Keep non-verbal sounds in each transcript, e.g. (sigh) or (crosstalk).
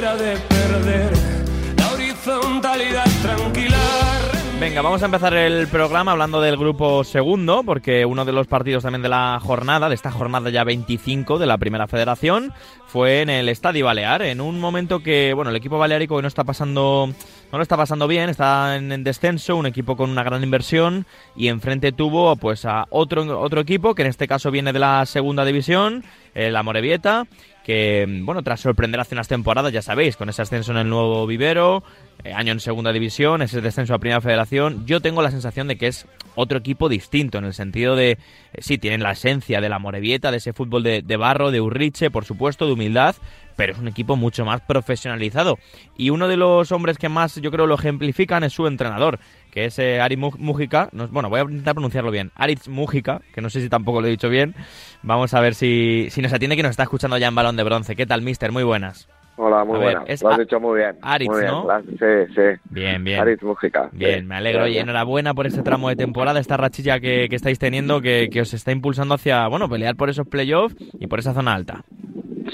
manera de perder la horizontalidad tranquila. Venga, vamos a empezar el programa hablando del grupo segundo, porque uno de los partidos también de la jornada, de esta jornada ya 25 de la Primera Federación, fue en el Estadio Balear, en un momento que, bueno, el equipo balearico no está pasando, no lo está pasando bien, está en, descenso, un equipo con una gran inversión y enfrente tuvo, pues, a otro otro equipo que en este caso viene de la Segunda División, el Amorebieta, que, bueno, tras sorprender hace unas temporadas, ya sabéis, con ese ascenso en el nuevo vivero, año en segunda división, ese descenso a primera federación, yo tengo la sensación de que es otro equipo distinto, en el sentido de, eh, sí, tienen la esencia de la Morevieta, de ese fútbol de, barro, de Urriche, por supuesto, de humildad, pero es un equipo mucho más profesionalizado. Y uno de los hombres que más, yo creo, lo ejemplifican es su entrenador, que es eh, Aritz Mujica. bueno, voy a intentar pronunciarlo bien. Aritz Mujica, que no sé si tampoco lo he dicho bien. Vamos a ver si, si nos atiende que nos está escuchando ya en Balón de Bronce. ¿Qué tal, mister? Muy buenas. Hola, muy buenas. Lo has dicho muy bien. Aritz, ¿no? Sí, sí. Bien, bien. Aritz Mujica. Bien, me alegro. Y enhorabuena por este tramo de temporada, esta rachilla que, que estáis teniendo, que, que, os está impulsando hacia, bueno, pelear por esos playoffs y por esa zona alta.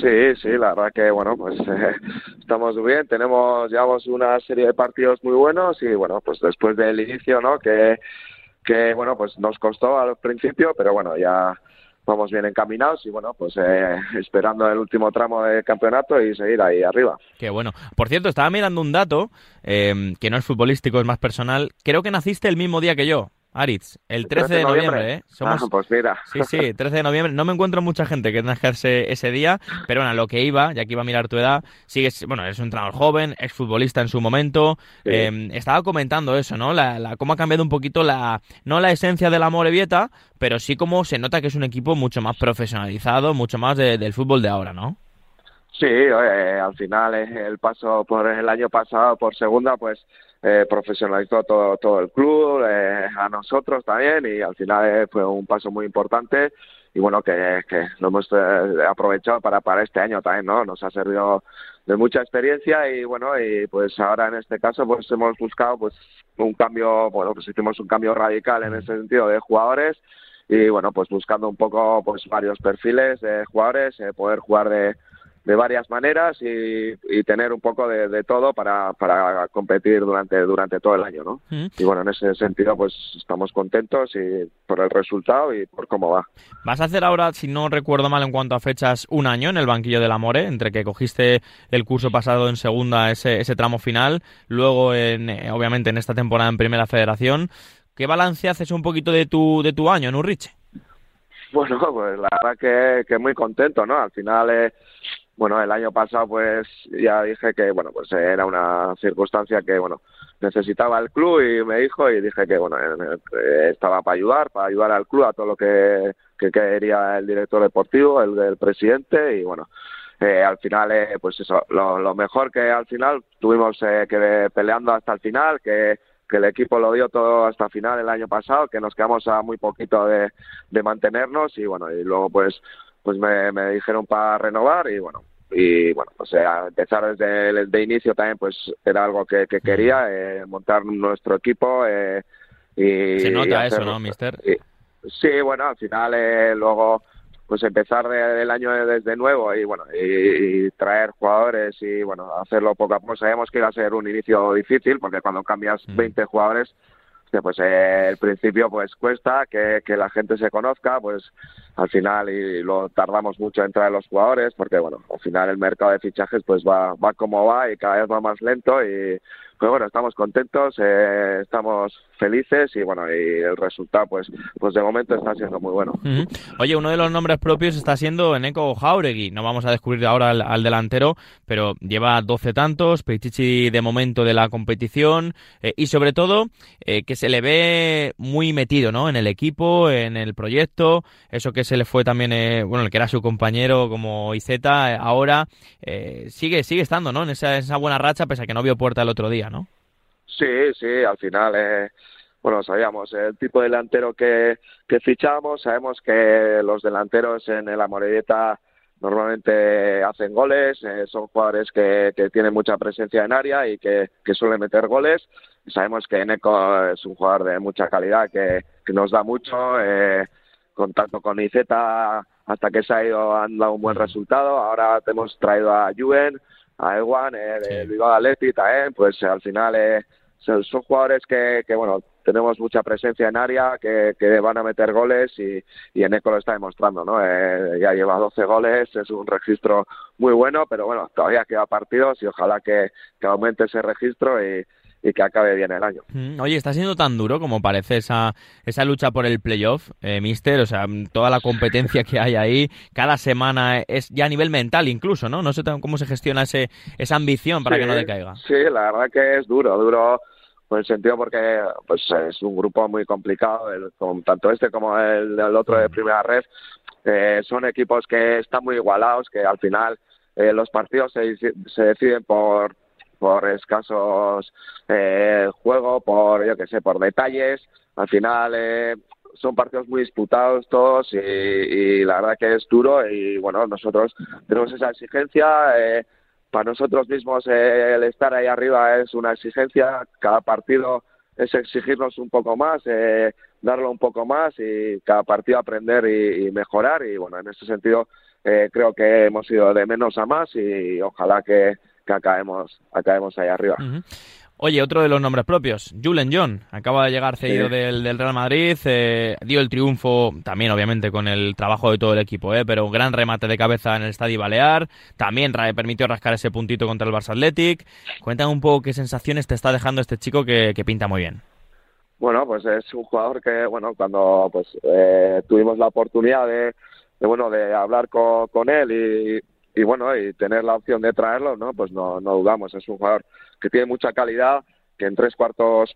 Sí, sí, la verdad que bueno, pues eh, (laughs) estamos bien, tenemos, llevamos una serie de partidos muy buenos y bueno, pues después del inicio, ¿no? Que, que bueno, pues nos costó al principio, pero bueno, ya vamos bien encaminados y bueno, pues eh, esperando el último tramo de campeonato y seguir ahí arriba. Qué bueno. Por cierto, estaba mirando un dato eh, que no es futbolístico, es más personal. Creo que naciste el mismo día que yo. Aritz, el 13, de noviembre, ¿eh? Somos... Ah, pues mira. Sí, sí, 13 de noviembre. No me encuentro mucha gente que nacerse ese día, pero bueno, lo que iba, ya que iba a mirar tu edad, sigues, bueno, eres un entrenador joven, ex futbolista en su momento. Eh, estaba comentando eso, ¿no? La, la, cómo ha cambiado un poquito la, no la esencia del amor Vieta, pero sí cómo se nota que es un equipo mucho más profesionalizado, mucho más de, del fútbol de ahora, ¿no? Sí, eh, al final el paso por el año pasado por segunda, pues eh, profesionalizó todo, todo el club, eh, a nosotros también y al final eh, fue un paso muy importante. Y bueno que, que lo hemos eh, aprovechado para para este año también no nos ha servido de mucha experiencia y bueno y pues ahora en este caso pues hemos buscado pues un cambio bueno pues hicimos un cambio radical en ese sentido de jugadores y bueno pues buscando un poco pues varios perfiles de jugadores eh, poder jugar de de varias maneras y, y tener un poco de, de, todo para, para competir durante, durante todo el año, ¿no? Mm. Y bueno, en ese sentido, pues estamos contentos y por el resultado y por cómo va. Vas a hacer ahora, si no recuerdo mal en cuanto a fechas, un año en el banquillo del Amore, entre que cogiste el curso pasado en segunda, ese, ese tramo final, luego, en, eh, obviamente, en esta temporada en Primera Federación. ¿Qué balance haces un poquito de tu, de tu año en Urriche? Bueno, pues la verdad que, que muy contento, ¿no? Al final... Eh, bueno, el año pasado pues ya dije que bueno, pues era una circunstancia que bueno, necesitaba el club y me dijo y dije que bueno, eh, estaba para ayudar, para ayudar al club a todo lo que, que quería el director deportivo, el del presidente y bueno, eh, al final eh, pues eso, lo, lo, mejor que al final tuvimos eh, que peleando hasta el final, que que el equipo lo dio todo hasta final el año pasado, que nos quedamos a muy poquito de, de mantenernos y bueno, y luego pues pues me, me dijeron para renovar y bueno, y bueno, o sea, empezar desde el de inicio también pues era algo que, que quería, eh, montar nuestro equipo eh, y... Se nota y eso, ¿no, mister? Y, sí, bueno, al final eh, luego pues empezar de, el año desde nuevo y bueno, y, y, traer jugadores y bueno, hacerlo poco a poco. Sabemos que iba a ser un inicio difícil porque cuando cambias mm. 20 jugadores pues eh, el principio pues cuesta que, que la gente se conozca, pues al final y lo tardamos mucho en traer los jugadores porque bueno, al final el mercado de fichajes pues va, va como va y cada vez va más lento y pues bueno, estamos contentos, eh, estamos felices y bueno, y el resultado pues pues de momento está siendo muy bueno. Oye, uno de los nombres propios está siendo Eneco Jauregui, no vamos a descubrir ahora al, al delantero, pero lleva 12 tantos, Pichichi de momento de la competición eh, y sobre todo eh, que se le ve muy metido, ¿no? En el equipo, en el proyecto, eso que se le fue también, eh, bueno, el que era su compañero como Izeta, ahora sigue sigue estando, ¿no? En esa, esa buena racha pese a que no vio puerta el otro día. ¿no? Sí, sí, al final, eh, bueno, sabíamos el tipo de delantero que, fichamos, sabemos que los delanteros en el Amorelleta normalmente hacen goles, eh, son jugadores que, tienen mucha presencia en área y que, suelen meter goles. Sabemos que Eneco es un jugador de mucha calidad que, que nos da mucho, eh, contacto con Izeta hasta que se ha ido han dado un buen resultado. Ahora hemos traído a Juven, a Ewan, eh, de Bilbao Atleti también, pues al final eh, son, son jugadores que, que, bueno, tenemos mucha presencia en área, que, que van a meter goles y, y Eneco lo está demostrando, ¿no? Eh, ya lleva 12 goles, es un registro muy bueno, pero bueno, todavía queda partidos y ojalá que, que aumente ese registro y, y que acabe bien el año. Mm, oye, está siendo tan duro como parece esa, esa lucha por el playoff, eh, Mister, o sea, toda la competencia que hay ahí, cada semana es ya a nivel mental incluso, ¿no? No sé cómo se gestiona ese, esa ambición para sí, que no decaiga. Sí, la verdad que es duro, duro en el sentido porque pues es un grupo muy complicado, el, con, tanto este como el, el otro de primera red, eh, son equipos que están muy igualados, que al final eh, los partidos se, se deciden por por escasos eh, juego, por yo que sé, por detalles. Al final eh, son partidos muy disputados todos y, y, la verdad que es duro y bueno, nosotros tenemos esa exigencia. Eh, para nosotros mismos eh, el estar ahí arriba es una exigencia. Cada partido es exigirnos un poco más, eh, darlo un poco más y cada partido aprender y, y mejorar. Y bueno, en ese sentido eh, creo que hemos ido de menos a más y ojalá que, que acabemos, acabemos ahí arriba. Uh -huh. Oye, otro de los nombres propios, Julen John, acaba de llegar cedido sí. del, del, Real Madrid, eh, dio el triunfo también obviamente con el trabajo de todo el equipo, eh, pero un gran remate de cabeza en el Estadio Balear, también permitió rascar ese puntito contra el Barça Athletic. Cuéntame un poco qué sensaciones te está dejando este chico que, que pinta muy bien. Bueno, pues es un jugador que, bueno, cuando pues eh, tuvimos la oportunidad de, de, bueno, de hablar con, con él y y bueno, y tener la opción de traerlo, ¿no? Pues no, no dudamos, es un jugador que tiene mucha calidad, que en tres cuartos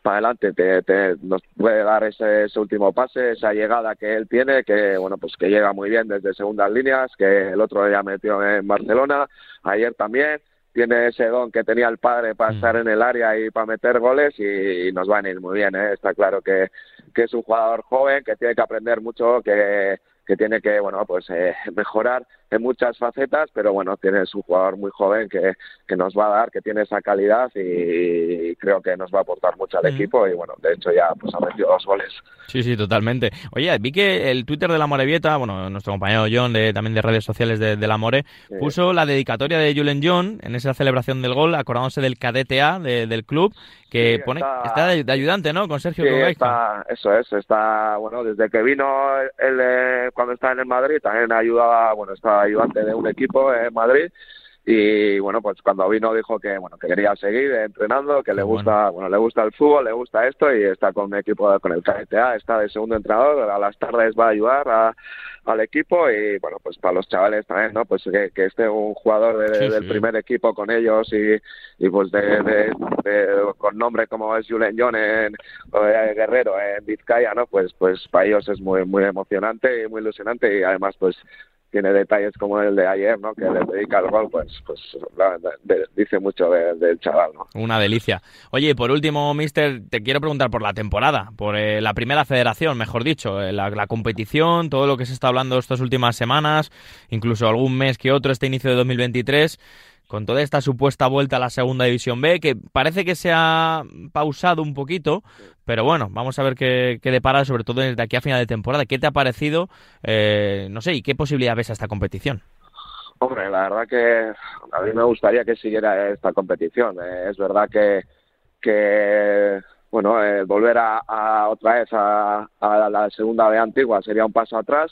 para adelante te, te nos puede dar ese, ese último pase, esa llegada que él tiene, que bueno, pues que llega muy bien desde segundas líneas, que el otro ya metió en Barcelona, ayer también, tiene ese don que tenía el padre para estar en el área y para meter goles y, y nos van a ir muy bien, ¿eh? está claro que, que es un jugador joven, que tiene que aprender mucho, que que tiene que bueno pues eh, mejorar en muchas facetas pero bueno tienes un jugador muy joven que, que nos va a dar que tiene esa calidad y, creo que nos va a aportar mucho al equipo y bueno de hecho ya pues ha metido dos goles. Sí sí totalmente. Oye vi que el Twitter de la Morevieta bueno nuestro compañero John de, también de redes sociales de, de la More sí. puso la dedicatoria de Julen John en esa celebración del gol acordándose del cadete A de, del club que sí, pone está, está de, de, ayudante no con Sergio sí, está, eso es está bueno desde que vino el, eh, cuando estaba en el Madrid también ayudaba bueno estaba ayudante de un equipo en Madrid. Y bueno pues cuando vino dijo que bueno que quería seguir entrenando que le gusta bueno. bueno le gusta el fútbol le gusta esto y está con un equipo con el KTA está de segundo entrenador a las tardes va a ayudar a, al equipo y bueno pues para los chavales también no pues que, que esté un jugador de, sí, del primer equipo con ellos y, y pues de, de, de, con nombre como es Julen John en Guerrero en Vizcaya no pues pues para ellos es muy muy emocionante y muy ilusionante y además pues tiene detalles como el de ayer, ¿no? Que le dedica el gol, pues, pues la, dice mucho del de, chaval, ¿no? Una delicia. Oye, por último, Mister, te quiero preguntar por la temporada, por eh, la primera federación, mejor dicho, eh, la, la, competición, todo lo que se está hablando estas últimas semanas, incluso algún mes que otro, este inicio de 2023 con toda esta supuesta vuelta a la segunda división B, que parece que se ha pausado un poquito, pero bueno, vamos a ver qué, qué depara, sobre todo desde aquí a final de temporada. ¿Qué te ha parecido? Eh, no sé, ¿y qué posibilidad ves a esta competición? Hombre, la verdad que a mí me gustaría que siguiera esta competición. Eh, es verdad que, que bueno, eh, volver a, a, otra vez a, a la segunda B antigua sería un paso atrás.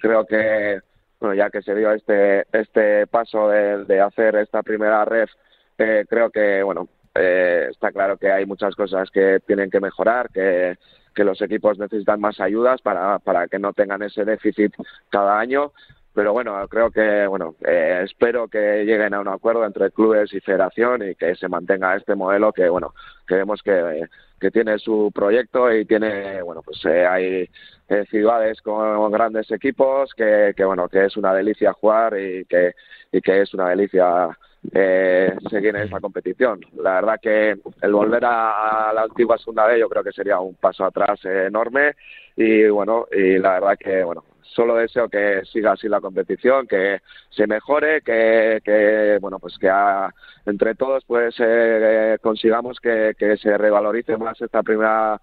Creo que bueno, ya que se dio este, este paso de, hacer esta primera ref, eh, creo que, bueno, eh, está claro que hay muchas cosas que tienen que mejorar, que, que los equipos necesitan más ayudas para, para que no tengan ese déficit cada año. Pero bueno, creo que, bueno, eh, espero que lleguen a un acuerdo entre clubes y federación y que se mantenga este modelo que, bueno, creemos que, que tiene su proyecto y tiene, bueno, pues eh, hay eh, ciudades con grandes equipos que, que, bueno, que es una delicia jugar y que, y que es una delicia eh, seguir en esa competición. La verdad que el volver a, a la antigua segunda B yo creo que sería un paso atrás eh, enorme y bueno, y la verdad que, bueno, solo deseo que siga así la competición, que se mejore, que, que bueno pues que a, entre todos pues eh, consigamos que, que, se revalorice más esta primera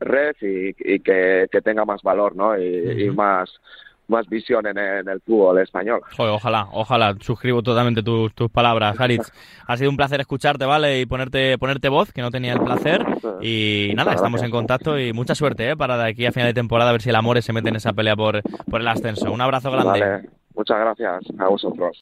red y, y que, que, tenga más valor, ¿no? Y, uh -huh. y más más visión en, el fútbol español. ojalá, ojalá, suscribo totalmente tus, tus palabras, Aritz. (laughs) ha sido un placer escucharte, ¿vale? Y ponerte, ponerte voz, que no tenía el placer. Y nada, estamos en contacto y mucha suerte, ¿eh? Para de aquí a final de temporada a ver si el Amores se mete en esa pelea por, por el ascenso. Un abrazo grande. Muchas gracias a vosotros.